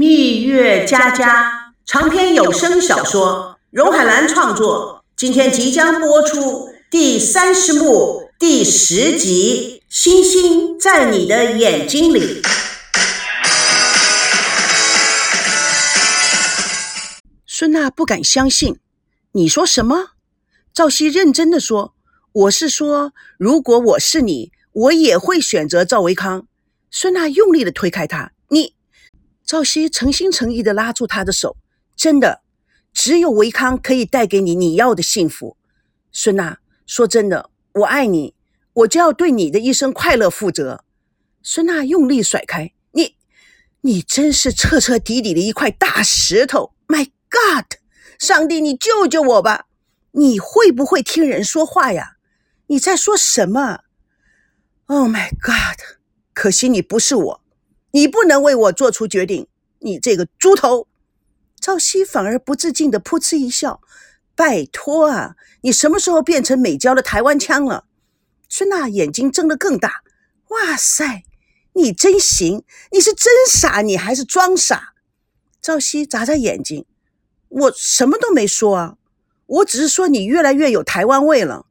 蜜月佳佳长篇有声小说，荣海兰创作，今天即将播出第三十幕第十集《星星在你的眼睛里》。孙娜不敢相信，你说什么？赵熙认真的说：“我是说，如果我是你，我也会选择赵维康。”孙娜用力的推开他，赵熙诚心诚意地拉住他的手，真的，只有维康可以带给你你要的幸福。孙娜，说真的，我爱你，我就要对你的一生快乐负责。孙娜用力甩开你，你真是彻彻底底的一块大石头。My God，上帝，你救救我吧！你会不会听人说话呀？你在说什么？Oh my God，可惜你不是我。你不能为我做出决定，你这个猪头！赵熙反而不自禁的噗嗤一笑。拜托啊，你什么时候变成美娇的台湾腔了？孙娜眼睛睁得更大。哇塞，你真行！你是真傻，你还是装傻？赵熙眨眨眼睛，我什么都没说啊，我只是说你越来越有台湾味了。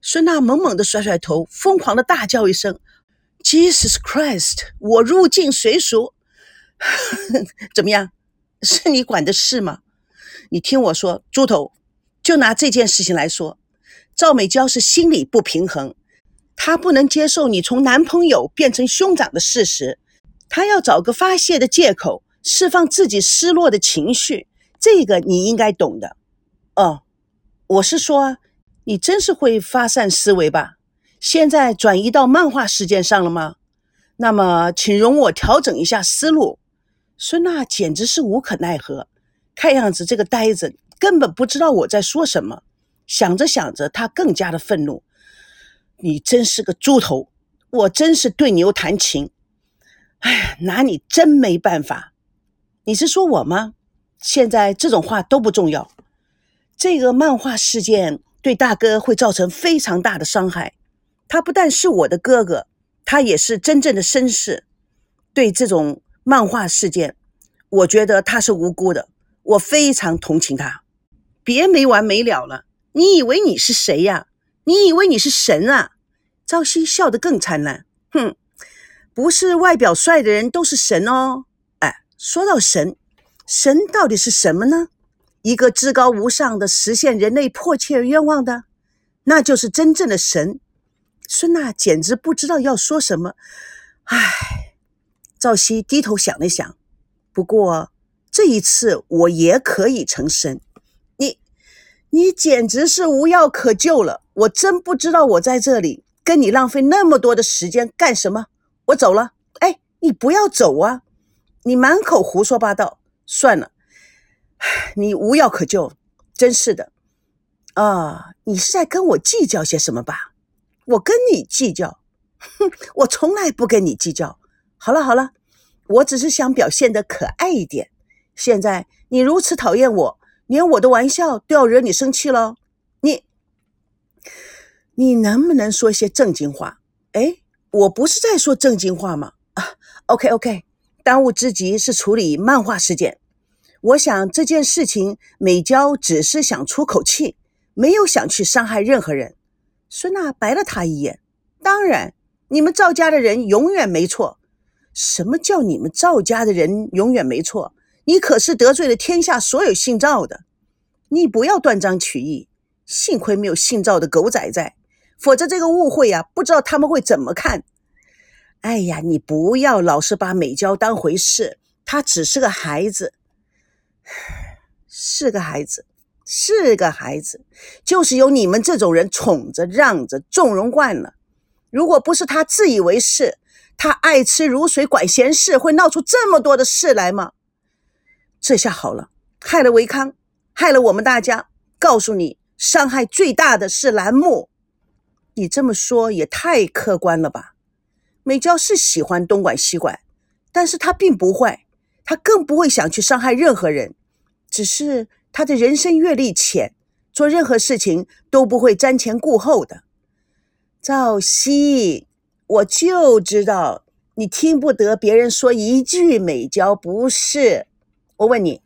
孙娜猛猛的甩甩头，疯狂的大叫一声。Jesus Christ！我入境随俗，怎么样？是你管的事吗？你听我说，猪头，就拿这件事情来说，赵美娇是心理不平衡，她不能接受你从男朋友变成兄长的事实，她要找个发泄的借口，释放自己失落的情绪，这个你应该懂的。哦，我是说，你真是会发散思维吧？现在转移到漫画事件上了吗？那么，请容我调整一下思路。孙娜简直是无可奈何，看样子这个呆子根本不知道我在说什么。想着想着，他更加的愤怒：“你真是个猪头！我真是对牛弹琴，哎，拿你真没办法。你是说我吗？现在这种话都不重要。这个漫画事件对大哥会造成非常大的伤害。”他不但是我的哥哥，他也是真正的绅士。对这种漫画事件，我觉得他是无辜的，我非常同情他。别没完没了了！你以为你是谁呀？你以为你是神啊？朝夕笑得更灿烂。哼，不是外表帅的人都是神哦。哎，说到神，神到底是什么呢？一个至高无上的实现人类迫切愿望的，那就是真正的神。孙娜简直不知道要说什么，唉。赵熙低头想了想，不过这一次我也可以成神。你，你简直是无药可救了。我真不知道我在这里跟你浪费那么多的时间干什么。我走了。哎，你不要走啊！你满口胡说八道。算了，你无药可救，真是的。啊，你是在跟我计较些什么吧？我跟你计较，哼！我从来不跟你计较。好了好了，我只是想表现的可爱一点。现在你如此讨厌我，连我的玩笑都要惹你生气了。你，你能不能说些正经话？哎，我不是在说正经话吗？啊，OK OK，当务之急是处理漫画事件。我想这件事情，美娇只是想出口气，没有想去伤害任何人。孙娜白了他一眼。当然，你们赵家的人永远没错。什么叫你们赵家的人永远没错？你可是得罪了天下所有姓赵的。你不要断章取义。幸亏没有姓赵的狗仔在，否则这个误会呀，不知道他们会怎么看。哎呀，你不要老是把美娇当回事。她只是个孩子，是个孩子。是个孩子，就是有你们这种人宠着、让着、纵容惯了。如果不是他自以为是，他爱吃如水、管闲事，会闹出这么多的事来吗？这下好了，害了维康，害了我们大家。告诉你，伤害最大的是兰木。你这么说也太客观了吧？美娇是喜欢东管西管，但是她并不坏，她更不会想去伤害任何人，只是。他的人生阅历浅，做任何事情都不会瞻前顾后的。赵熙，我就知道你听不得别人说一句美娇不是？我问你，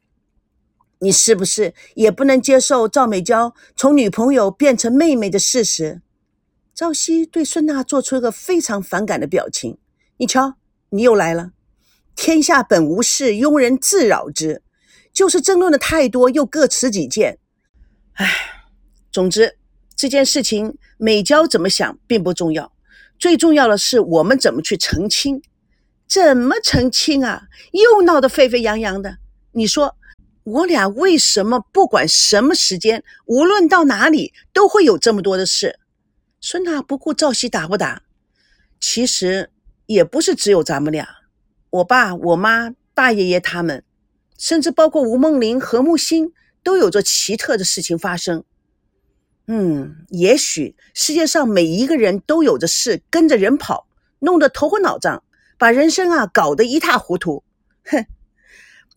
你是不是也不能接受赵美娇从女朋友变成妹妹的事实？赵熙对孙娜做出一个非常反感的表情。你瞧，你又来了。天下本无事，庸人自扰之。就是争论的太多，又各持己见。唉，总之这件事情，美娇怎么想并不重要，最重要的是我们怎么去澄清。怎么澄清啊？又闹得沸沸扬扬的。你说我俩为什么不管什么时间，无论到哪里，都会有这么多的事？孙娜不顾赵熙打不打，其实也不是只有咱们俩，我爸、我妈、大爷爷他们，甚至包括吴梦玲、何木心，都有着奇特的事情发生。嗯，也许世界上每一个人都有着事跟着人跑，弄得头昏脑胀，把人生啊搞得一塌糊涂。哼，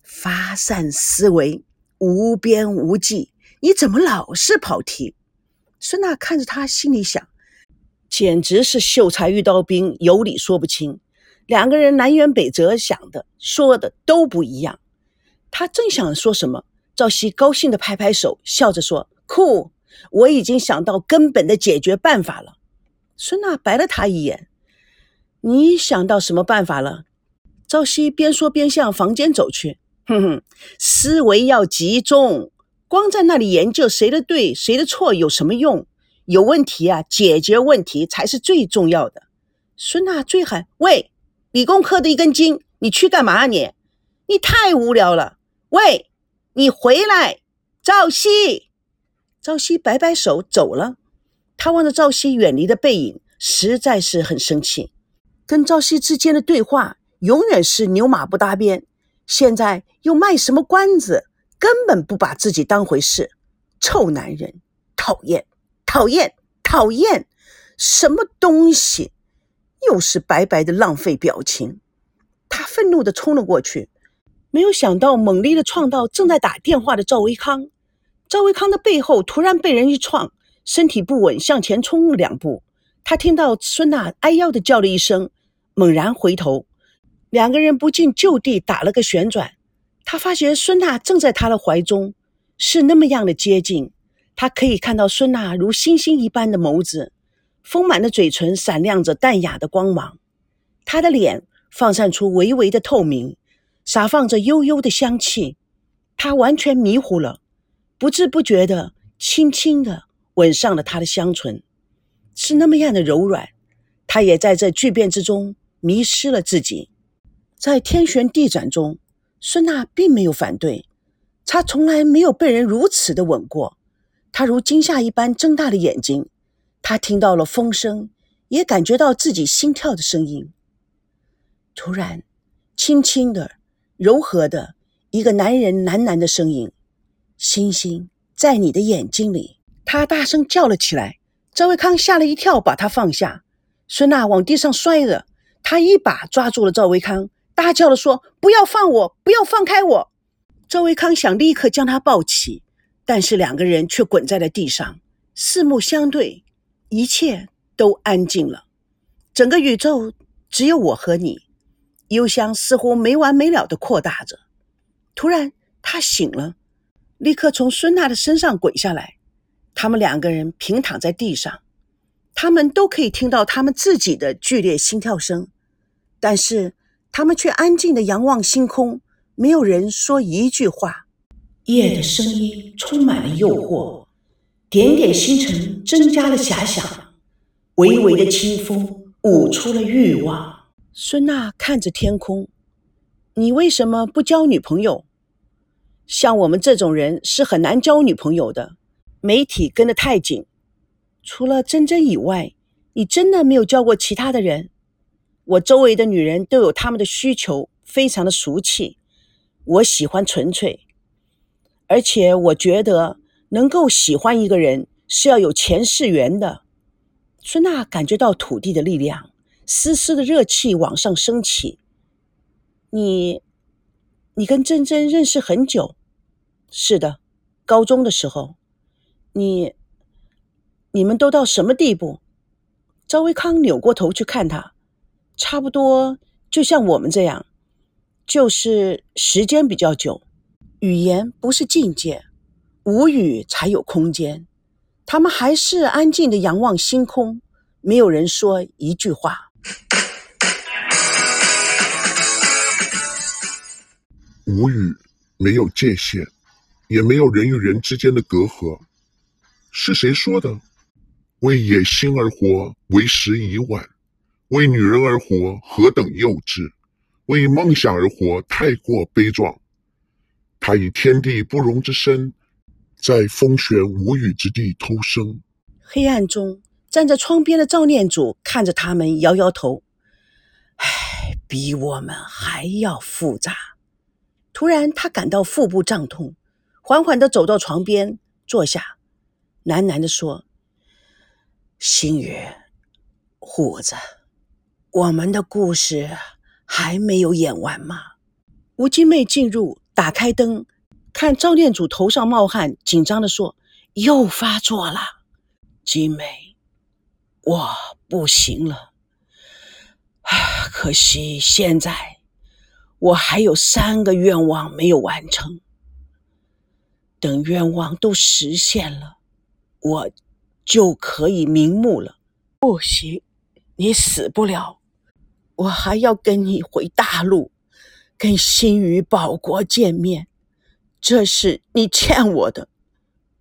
发散思维，无边无际，你怎么老是跑题？孙娜看着他，心里想：简直是秀才遇到兵，有理说不清。两个人南辕北辙，想的说的都不一样。他正想说什么，赵熙高兴地拍拍手，笑着说：“酷，我已经想到根本的解决办法了。”孙娜白了他一眼：“你想到什么办法了？”赵熙边说边向房间走去：“哼哼，思维要集中。”光在那里研究谁的对谁的错有什么用？有问题啊，解决问题才是最重要的。孙娜追喊：“喂，理工科的一根筋，你去干嘛啊？你，你太无聊了！喂，你回来！”赵熙，赵熙摆摆手走了。他望着赵熙远离的背影，实在是很生气。跟赵熙之间的对话永远是牛马不搭边，现在又卖什么关子？根本不把自己当回事，臭男人，讨厌，讨厌，讨厌，什么东西？又是白白的浪费表情。他愤怒地冲了过去，没有想到猛烈的撞到正在打电话的赵维康。赵维康的背后突然被人一撞，身体不稳，向前冲了两步。他听到孙娜哎呦的叫了一声，猛然回头，两个人不禁就地打了个旋转。他发觉孙娜正在他的怀中，是那么样的接近。他可以看到孙娜如星星一般的眸子，丰满的嘴唇闪亮着淡雅的光芒。她的脸放散出微微的透明，洒放着悠悠的香气。他完全迷糊了，不知不觉的轻轻的吻上了她的香唇，是那么样的柔软。他也在这巨变之中迷失了自己，在天旋地转中。孙娜并没有反对，她从来没有被人如此的吻过。她如惊吓一般睁大了眼睛，她听到了风声，也感觉到自己心跳的声音。突然，轻轻的、柔和的一个男人喃喃的声音：“星星在你的眼睛里。”他大声叫了起来。赵维康吓了一跳，把他放下。孙娜往地上摔着，他一把抓住了赵维康。大叫的说：“不要放我！不要放开我！”赵维康想立刻将他抱起，但是两个人却滚在了地上，四目相对，一切都安静了。整个宇宙只有我和你，幽香似乎没完没了的扩大着。突然，他醒了，立刻从孙娜的身上滚下来。他们两个人平躺在地上，他们都可以听到他们自己的剧烈心跳声，但是。他们却安静的仰望星空，没有人说一句话。夜的声音充满了诱惑，点点星辰增加了遐想，微微的清风舞出了欲望。孙娜看着天空：“你为什么不交女朋友？像我们这种人是很难交女朋友的。媒体跟得太紧，除了珍珍以外，你真的没有交过其他的人？”我周围的女人都有她们的需求，非常的俗气。我喜欢纯粹，而且我觉得能够喜欢一个人是要有前世缘的。孙娜感觉到土地的力量，丝丝的热气往上升起。你，你跟珍珍认识很久？是的，高中的时候。你，你们都到什么地步？赵维康扭过头去看他。差不多就像我们这样，就是时间比较久，语言不是境界，无语才有空间。他们还是安静的仰望星空，没有人说一句话。无语没有界限，也没有人与人之间的隔阂。是谁说的？为野心而活，为时已晚；为女人而活，何等幼稚；为梦想而活，太过悲壮。他以天地不容之身。在风雪无雨之地偷生。黑暗中，站在窗边的赵念祖看着他们，摇摇头：“唉，比我们还要复杂。”突然，他感到腹部胀痛，缓缓的走到床边坐下，喃喃的说：“星宇，虎子，我们的故事还没有演完吗？”吴金妹进入，打开灯。看赵念祖头上冒汗，紧张的说：“又发作了，金妹，我不行了。可惜现在我还有三个愿望没有完成。等愿望都实现了，我就可以瞑目了。不行，你死不了，我还要跟你回大陆，跟新宇保国见面。”这是你欠我的，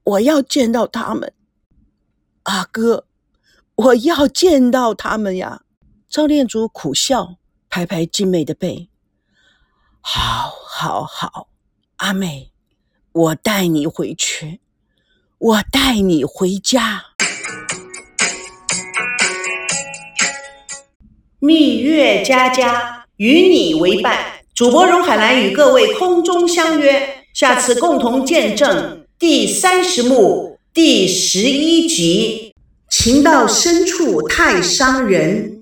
我要见到他们，阿哥，我要见到他们呀！赵念祖苦笑，拍拍金妹的背，好，好，好，阿妹，我带你回去，我带你回家。蜜月佳佳与你为伴，主播荣海兰与各位空中相约。下次共同见证第三十幕第十一集，情到深处太伤人。